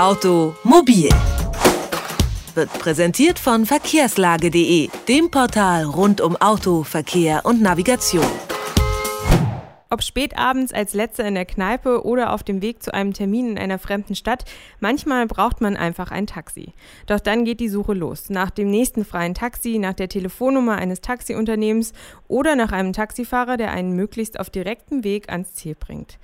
Automobil wird präsentiert von verkehrslage.de, dem Portal rund um Auto, Verkehr und Navigation. Ob spätabends als Letzter in der Kneipe oder auf dem Weg zu einem Termin in einer fremden Stadt, manchmal braucht man einfach ein Taxi. Doch dann geht die Suche los. Nach dem nächsten freien Taxi, nach der Telefonnummer eines Taxiunternehmens oder nach einem Taxifahrer, der einen möglichst auf direktem Weg ans Ziel bringt.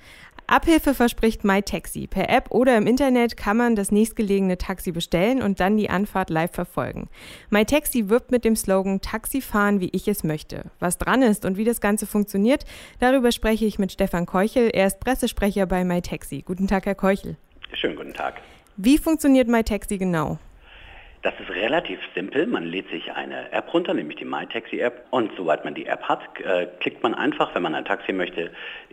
Abhilfe verspricht MyTaxi. Per App oder im Internet kann man das nächstgelegene Taxi bestellen und dann die Anfahrt live verfolgen. MyTaxi wirbt mit dem Slogan Taxi fahren, wie ich es möchte. Was dran ist und wie das Ganze funktioniert, darüber spreche ich mit Stefan Keuchel. Er ist Pressesprecher bei MyTaxi. Guten Tag, Herr Keuchel. Schönen guten Tag. Wie funktioniert MyTaxi genau? Das ist relativ simpel. Man lädt sich eine App runter, nämlich die MyTaxi-App. Und sobald man die App hat, äh, klickt man einfach, wenn man ein Taxi möchte,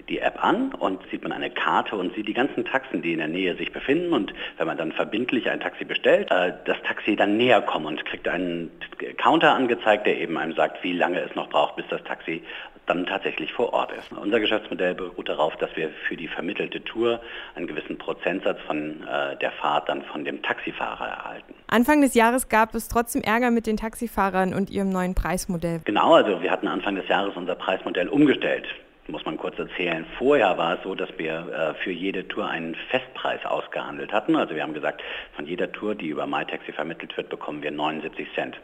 die App an und sieht man eine Karte und sieht die ganzen Taxen, die in der Nähe sich befinden. Und wenn man dann verbindlich ein Taxi bestellt, äh, das Taxi dann näher kommt und kriegt einen Counter angezeigt, der eben einem sagt, wie lange es noch braucht, bis das Taxi dann tatsächlich vor Ort ist. Unser Geschäftsmodell beruht darauf, dass wir für die vermittelte Tour einen gewissen Prozentsatz von äh, der Fahrt dann von dem Taxifahrer erhalten. Anfang des Jahres gab es trotzdem Ärger mit den Taxifahrern und ihrem neuen Preismodell. Genau, also wir hatten Anfang des Jahres unser Preismodell umgestellt muss man kurz erzählen. Vorher war es so, dass wir äh, für jede Tour einen Festpreis ausgehandelt hatten. Also wir haben gesagt, von jeder Tour, die über MyTaxi vermittelt wird, bekommen wir 79 Cent.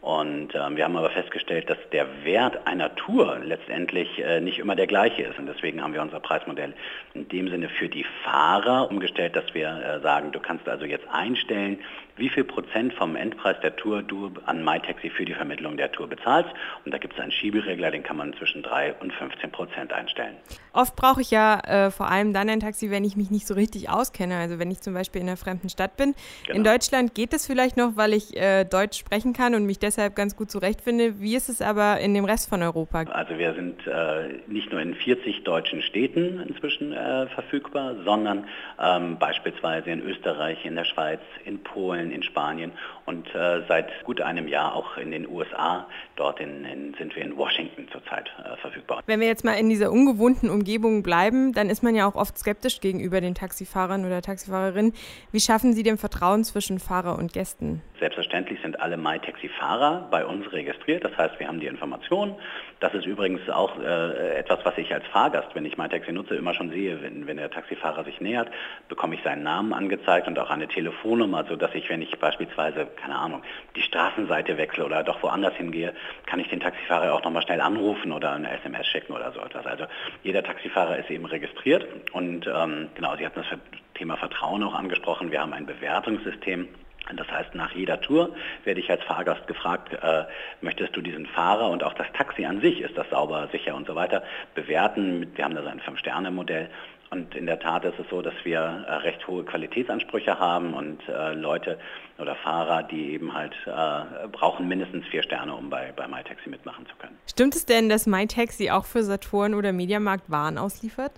Und äh, wir haben aber festgestellt, dass der Wert einer Tour letztendlich äh, nicht immer der gleiche ist. Und deswegen haben wir unser Preismodell in dem Sinne für die Fahrer umgestellt, dass wir äh, sagen, du kannst also jetzt einstellen, wie viel Prozent vom Endpreis der Tour du an MyTaxi für die Vermittlung der Tour bezahlst. Und da gibt es einen Schieberegler, den kann man zwischen 3 und 15 Prozent einstellen. Oft brauche ich ja äh, vor allem dann ein Taxi, wenn ich mich nicht so richtig auskenne. Also wenn ich zum Beispiel in einer fremden Stadt bin. Genau. In Deutschland geht es vielleicht noch, weil ich äh, Deutsch sprechen kann und mich deshalb ganz gut zurechtfinde. Wie ist es aber in dem Rest von Europa? Also wir sind äh, nicht nur in 40 deutschen Städten inzwischen äh, verfügbar, sondern ähm, beispielsweise in Österreich, in der Schweiz, in Polen, in Spanien und äh, seit gut einem Jahr auch in den USA. Dort in, in, sind wir in Washington zurzeit äh, verfügbar. Wenn wir jetzt mal in dieser ungewohnten Umgebung bleiben, dann ist man ja auch oft skeptisch gegenüber den Taxifahrern oder Taxifahrerinnen. Wie schaffen Sie denn Vertrauen zwischen Fahrer und Gästen? Selbstverständlich sind alle MyTaxi-Fahrer bei uns registriert. Das heißt, wir haben die Informationen. Das ist übrigens auch äh, etwas, was ich als Fahrgast, wenn ich MyTaxi nutze, immer schon sehe. Wenn, wenn der Taxifahrer sich nähert, bekomme ich seinen Namen angezeigt und auch eine Telefonnummer, sodass ich, wenn ich beispielsweise, keine Ahnung, die Straßenseite wechsle oder doch woanders hingehe, kann ich den Taxifahrer auch nochmal schnell anrufen oder eine SMS schicken oder so etwas. Also jeder Taxifahrer ist eben registriert und ähm, genau, Sie hatten das Thema Vertrauen auch angesprochen. Wir haben ein Bewertungssystem das heißt, nach jeder Tour werde ich als Fahrgast gefragt, äh, möchtest du diesen Fahrer und auch das Taxi an sich, ist das sauber, sicher und so weiter, bewerten. Wir haben da so ein Fünf-Sterne-Modell. Und in der Tat ist es so, dass wir äh, recht hohe Qualitätsansprüche haben und äh, Leute oder Fahrer, die eben halt äh, brauchen mindestens vier Sterne, um bei, bei MyTaxi mitmachen zu können. Stimmt es denn, dass MyTaxi auch für Saturn oder Mediamarkt Waren ausliefert?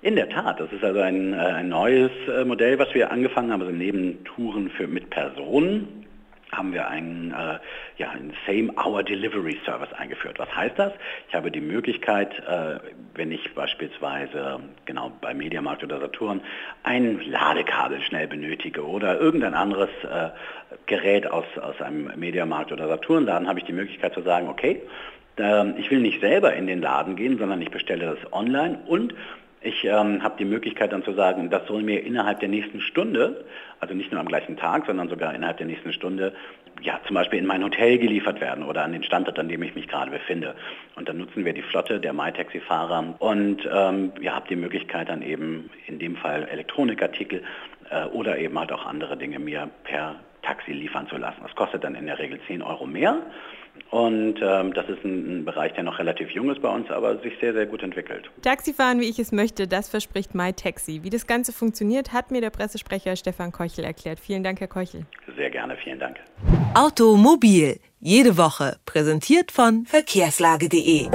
In der Tat, das ist also ein, äh, ein neues äh, Modell, was wir angefangen haben, also neben Touren für, mit Personen haben wir einen, äh, ja, einen Same-Hour-Delivery-Service eingeführt. Was heißt das? Ich habe die Möglichkeit, äh, wenn ich beispielsweise genau bei Mediamarkt oder Saturn ein Ladekabel schnell benötige oder irgendein anderes äh, Gerät aus, aus einem Mediamarkt oder Saturn-Laden, habe ich die Möglichkeit zu sagen, okay, ähm, ich will nicht selber in den Laden gehen, sondern ich bestelle das online und ich ähm, habe die Möglichkeit dann zu sagen, das soll mir innerhalb der nächsten Stunde, also nicht nur am gleichen Tag, sondern sogar innerhalb der nächsten Stunde, ja zum Beispiel in mein Hotel geliefert werden oder an den Standort, an dem ich mich gerade befinde. Und dann nutzen wir die Flotte der MyTaxi-Fahrer und ähm, ja, habe die Möglichkeit dann eben in dem Fall Elektronikartikel oder eben halt auch andere Dinge mir per Taxi liefern zu lassen. Das kostet dann in der Regel 10 Euro mehr und ähm, das ist ein, ein, Bereich, der noch relativ jung ist bei uns, aber sich sehr, sehr gut entwickelt. Taxifahren, wie ich es möchte, das verspricht MyTaxi. Wie das Ganze funktioniert, hat mir der Pressesprecher Stefan Keuchel erklärt. Vielen Dank, Herr Keuchel. Sehr gerne, vielen Dank. Automobil, jede Woche, präsentiert von verkehrslage.de.